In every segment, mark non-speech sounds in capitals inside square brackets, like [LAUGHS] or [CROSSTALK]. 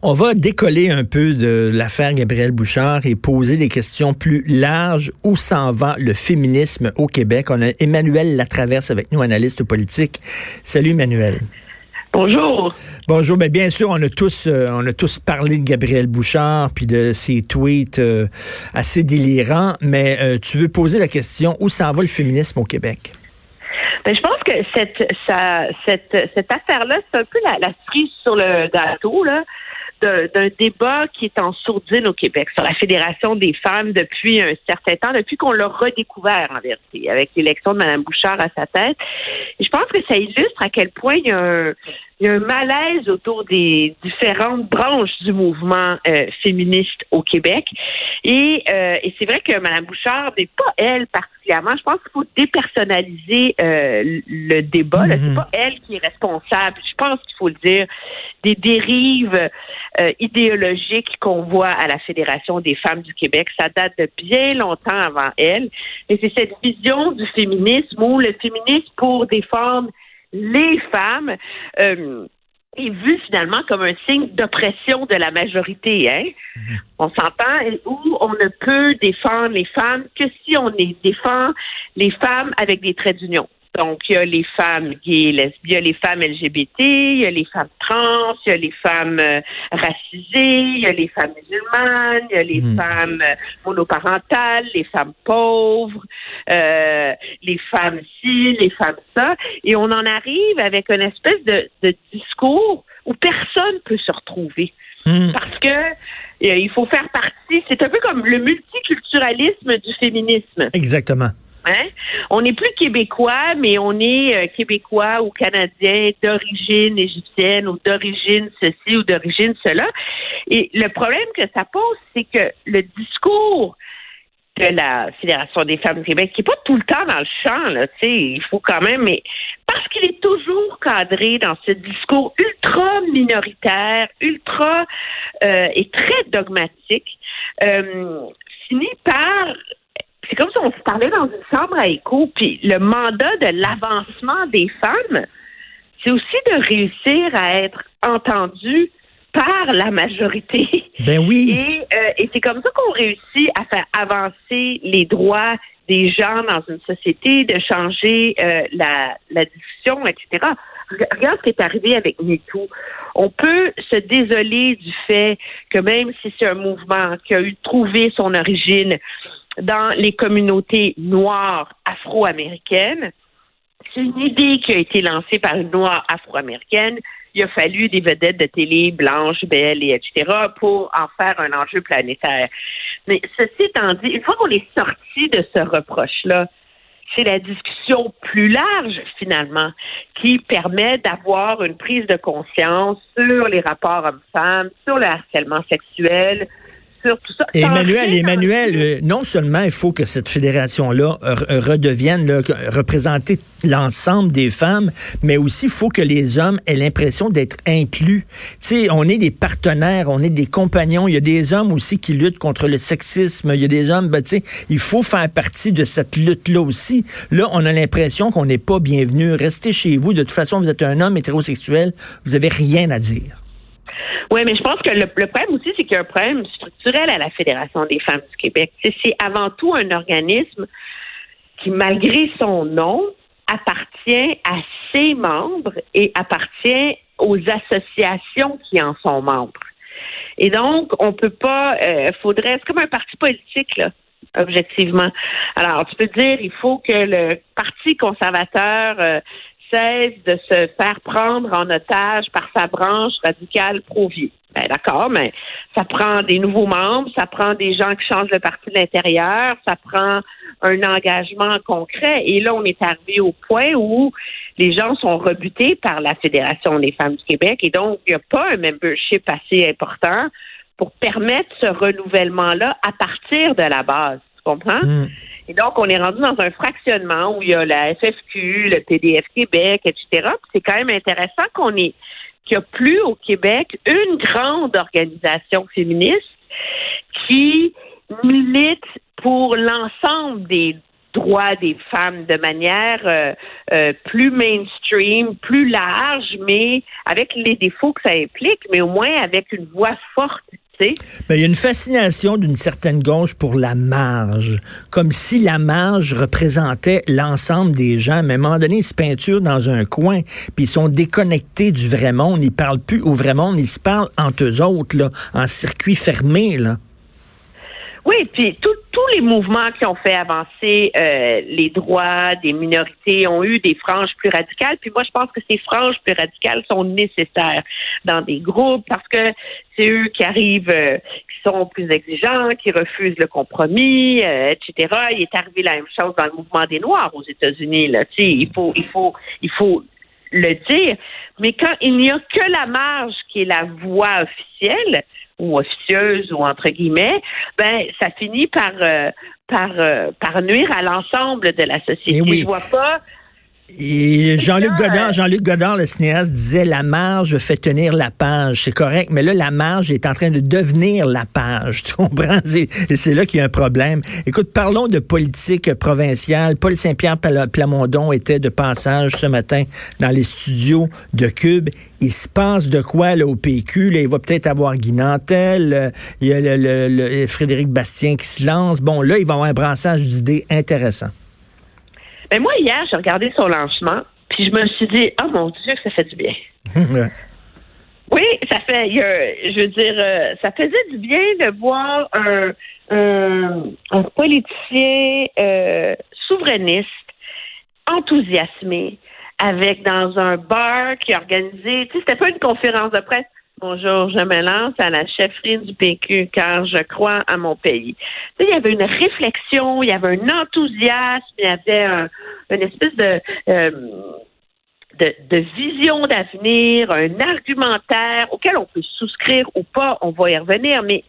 On va décoller un peu de l'affaire Gabriel Bouchard et poser des questions plus larges. Où s'en va le féminisme au Québec? On a Emmanuel Latraverse avec nous, analyste politique. Salut Emmanuel. Bonjour. Bonjour. Ben, bien sûr, on a tous, euh, on a tous parlé de Gabriel Bouchard puis de ses tweets euh, assez délirants. Mais euh, tu veux poser la question où s'en va le féminisme au Québec? Ben, je pense que cette, cette, cette affaire-là, c'est un peu la, la cerise sur le gâteau, là d'un débat qui est en sourdine au Québec sur la Fédération des femmes depuis un certain temps, depuis qu'on l'a redécouvert en vérité, avec l'élection de Mme Bouchard à sa tête. Et je pense que ça illustre à quel point il y a un, il y a un malaise autour des différentes branches du mouvement euh, féministe au Québec. Et, euh, et c'est vrai que Mme Bouchard n'est pas elle particulièrement. Je pense qu'il faut dépersonnaliser euh, le débat. Mm C'est pas elle qui est responsable. Je pense qu'il faut le dire des dérives idéologiques qu'on voit à la Fédération des femmes du Québec. Ça date de bien longtemps avant elle. Et c'est cette vision du féminisme où le féminisme pour défendre les femmes euh, est vu finalement comme un signe d'oppression de la majorité. Hein? Mhm. On s'entend où on ne peut défendre les femmes que si on les défend les femmes avec des traits d'union. Donc, il y a les femmes gays, lesbiennes, il y a les femmes LGBT, il y a les femmes trans, il y a les femmes euh, racisées, il y a les femmes musulmanes, il y a les hmm. femmes euh, monoparentales, les femmes pauvres, euh, les femmes ci, les femmes ça. Et on en arrive avec une espèce de, discours où personne peut se retrouver. Hmm. Parce que il faut faire partie, c'est un peu comme le multiculturalisme du féminisme. Exactement. Hein? On n'est plus québécois, mais on est euh, québécois ou canadien d'origine égyptienne ou d'origine ceci ou d'origine cela. Et le problème que ça pose, c'est que le discours de la Fédération des femmes du Québec, qui n'est pas tout le temps dans le champ, là, il faut quand même, mais parce qu'il est toujours cadré dans ce discours ultra minoritaire, ultra euh, et très dogmatique, euh, finit par c'est comme si on se parlait dans une chambre à écho, puis le mandat de l'avancement des femmes, c'est aussi de réussir à être entendu par la majorité. Ben oui. Et, euh, et c'est comme ça qu'on réussit à faire avancer les droits des gens dans une société, de changer euh, la, la discussion, etc. Regarde ce qui est arrivé avec MeToo. On peut se désoler du fait que même si c'est un mouvement qui a eu trouvé son origine dans les communautés noires afro-américaines. C'est une idée qui a été lancée par une noire afro-américaine. Il a fallu des vedettes de télé blanches, belles et etc. pour en faire un enjeu planétaire. Mais ceci étant dit, une fois qu'on est sorti de ce reproche-là, c'est la discussion plus large, finalement, qui permet d'avoir une prise de conscience sur les rapports hommes-femmes, sur le harcèlement sexuel, Emmanuel, Emmanuel, euh, non seulement il faut que cette fédération-là redevienne là, représenter l'ensemble des femmes, mais aussi il faut que les hommes aient l'impression d'être inclus. Tu sais, on est des partenaires, on est des compagnons. Il y a des hommes aussi qui luttent contre le sexisme. Il y a des hommes, ben, tu sais, il faut faire partie de cette lutte-là aussi. Là, on a l'impression qu'on n'est pas bienvenu. Restez chez vous. De toute façon, vous êtes un homme hétérosexuel. Vous avez rien à dire. Oui, mais je pense que le, problème aussi, c'est qu'il y a un problème structurel à la Fédération des femmes du Québec. C'est avant tout un organisme qui, malgré son nom, appartient à ses membres et appartient aux associations qui en sont membres. Et donc, on peut pas, euh, faudrait, c'est comme un parti politique, là, objectivement. Alors, tu peux dire, il faut que le Parti conservateur euh, de se faire prendre en otage par sa branche radicale pro-vie. Ben, d'accord, mais ça prend des nouveaux membres, ça prend des gens qui changent le parti de l'intérieur, ça prend un engagement concret. Et là, on est arrivé au point où les gens sont rebutés par la Fédération des femmes du Québec et donc il n'y a pas un membership assez important pour permettre ce renouvellement-là à partir de la base. Tu comprends? Mm. Et donc, on est rendu dans un fractionnement où il y a la FFQ, le PDF Québec, etc. C'est quand même intéressant qu'on ait qu'il n'y a plus au Québec une grande organisation féministe qui milite pour l'ensemble des droits des femmes de manière euh, euh, plus mainstream, plus large, mais avec les défauts que ça implique, mais au moins avec une voix forte mais il y a une fascination d'une certaine gauche pour la marge, comme si la marge représentait l'ensemble des gens. Mais à un moment donné, ils se peinturent dans un coin, puis ils sont déconnectés du vrai monde. Ils parlent plus au vrai monde, ils se parlent entre eux autres, là, en circuit fermé. Là. Oui, puis tous les mouvements qui ont fait avancer euh, les droits des minorités ont eu des franges plus radicales. Puis moi, je pense que ces franges plus radicales sont nécessaires dans des groupes parce que c'est eux qui arrivent, euh, qui sont plus exigeants, qui refusent le compromis, euh, etc. Il est arrivé la même chose dans le mouvement des Noirs aux États-Unis. Là, il faut, il faut, il faut le dire. Mais quand il n'y a que la marge qui est la voix officielle, ou officieuse ou entre guillemets, ben ça finit par euh, par euh, par nuire à l'ensemble de la société. Eh oui. Je vois pas et Jean-Luc Godard, Jean-Luc Godard, le cinéaste, disait la marge fait tenir la page. C'est correct, mais là, la marge est en train de devenir la page. Tu comprends? Et c'est là qu'il y a un problème. Écoute, parlons de politique provinciale. Paul Saint-Pierre Plamondon était de passage ce matin dans les studios de Cube. Il se passe de quoi là, au PQ? Là, il va peut-être avoir Guy Nantel. Euh, il y a le, Frédéric Bastien qui se lance. Bon, là, il va avoir un brassage d'idées intéressant. Mais moi, hier, j'ai regardé son lancement, puis je me suis dit, oh mon Dieu, que ça fait du bien. [LAUGHS] oui, ça fait, je veux dire, euh, ça faisait du bien de voir un, un, politicien euh, souverainiste, enthousiasmé, avec dans un bar qui organisait, tu sais, c'était pas une conférence de presse, Bonjour, je me lance à la chefferie du PQ car je crois à mon pays. il y avait une réflexion, il y avait un enthousiasme, il y avait un, une espèce de, euh, de, de, vision d'avenir, un argumentaire auquel on peut souscrire ou pas, on va y revenir, mais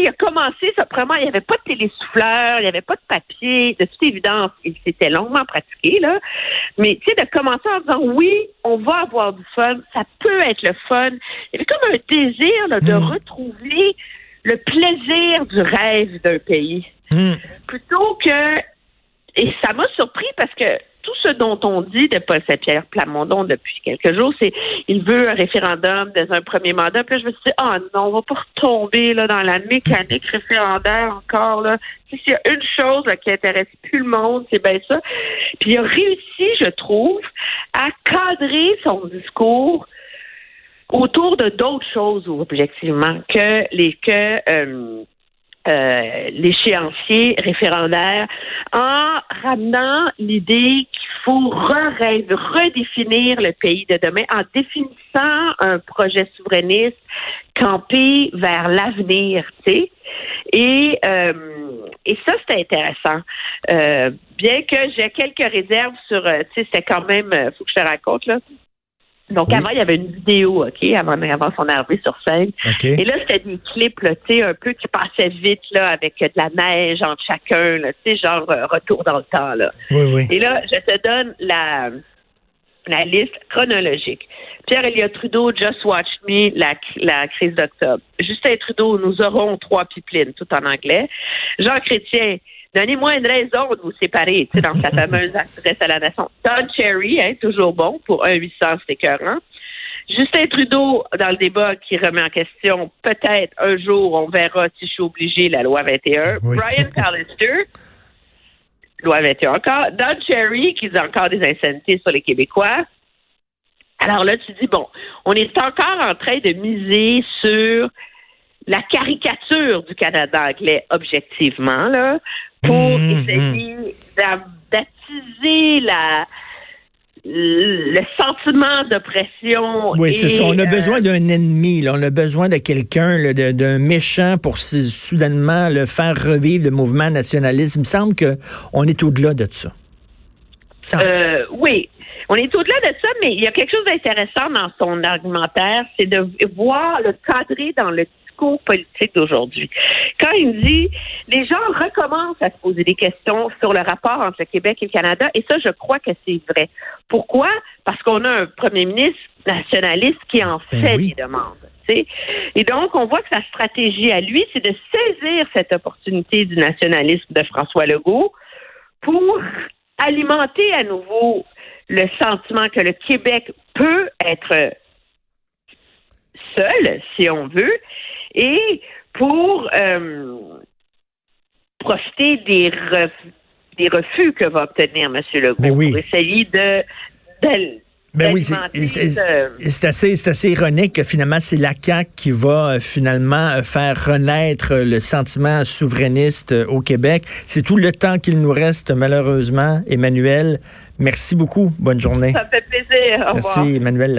il a commencé, ça, vraiment, il n'y avait pas de télésouffleur, il n'y avait pas de papier, de toute évidence, il s'était longuement pratiqué, là. Mais, tu sais, de commencer en disant, oui, on va avoir du fun, ça peut être le fun. Il y avait comme un désir de hmm. retrouver le plaisir du rêve d'un pays. Hmm. Plutôt que, et ça m'a surpris parce que tout ce dont on dit de Paul Saint-Pierre Plamondon depuis quelques jours, c'est il veut un référendum dans un premier mandat. Puis là, je me suis dit, ah oh non, on va pas retomber là, dans la mécanique référendaire encore. Là. S'il y a une chose qui intéresse plus le monde, c'est bien ça. Puis il a réussi, je trouve, à cadrer son discours autour de d'autres choses, objectivement, que les que euh, euh, l'échéancier référendaire en ramenant l'idée faut redéfinir le pays de demain, en définissant un projet souverainiste campé vers l'avenir, tu sais. Et, euh, et ça, c'est intéressant. Euh, bien que j'ai quelques réserves sur, tu sais, c'est quand même, faut que je te raconte, là, donc avant, il y avait une vidéo, OK, avant, avant son arrivée sur scène. Et là, c'était des clips, tu sais, un peu qui passaient vite, là, avec de la neige entre chacun, tu sais, genre euh, retour dans le temps, là. Et là, je te donne la, la liste chronologique. Pierre Elliott Trudeau, Just Watch Me, la, la crise d'octobre. Justin Trudeau, nous aurons trois pipelines, tout en anglais. Jean Chrétien, Donnez-moi une raison de vous séparer, tu sais, dans sa [LAUGHS] fameuse adresse à la nation. Don Cherry, hein, toujours bon pour un 800, c'est écœurant. Justin Trudeau, dans le débat, qui remet en question, peut-être un jour, on verra si je suis obligé, la loi 21. Brian Pallister, loi 21 encore. Don Cherry, qui dit encore des insanités sur les Québécois. Alors là, tu dis, bon, on est encore en train de miser sur la caricature du Canada anglais objectivement, là, pour mmh, essayer mmh. d'attiser la le sentiment d'oppression. Oui, c'est ça. On a besoin d'un ennemi. Là. On a besoin de quelqu'un, d'un méchant pour soudainement le faire revivre le mouvement nationaliste. Il me semble qu'on est au-delà de ça. Euh, oui, on est au-delà de ça, mais il y a quelque chose d'intéressant dans son argumentaire, c'est de voir le cadrer dans le discours politique d'aujourd'hui. Quand il dit, les gens recommencent à se poser des questions sur le rapport entre le Québec et le Canada, et ça, je crois que c'est vrai. Pourquoi? Parce qu'on a un premier ministre nationaliste qui en ben fait des demandes. Et donc, on voit que sa stratégie à lui, c'est de saisir cette opportunité du nationalisme de François Legault pour alimenter à nouveau le sentiment que le Québec peut être seul, si on veut, et pour euh, profiter des, des refus que va obtenir M. Legault Mais oui. pour essayer de, de ben oui, c'est assez, assez ironique que finalement, c'est la CAQ qui va euh, finalement euh, faire renaître le sentiment souverainiste au Québec. C'est tout le temps qu'il nous reste, malheureusement. Emmanuel, merci beaucoup. Bonne journée. Ça me fait plaisir. Au merci, Emmanuel.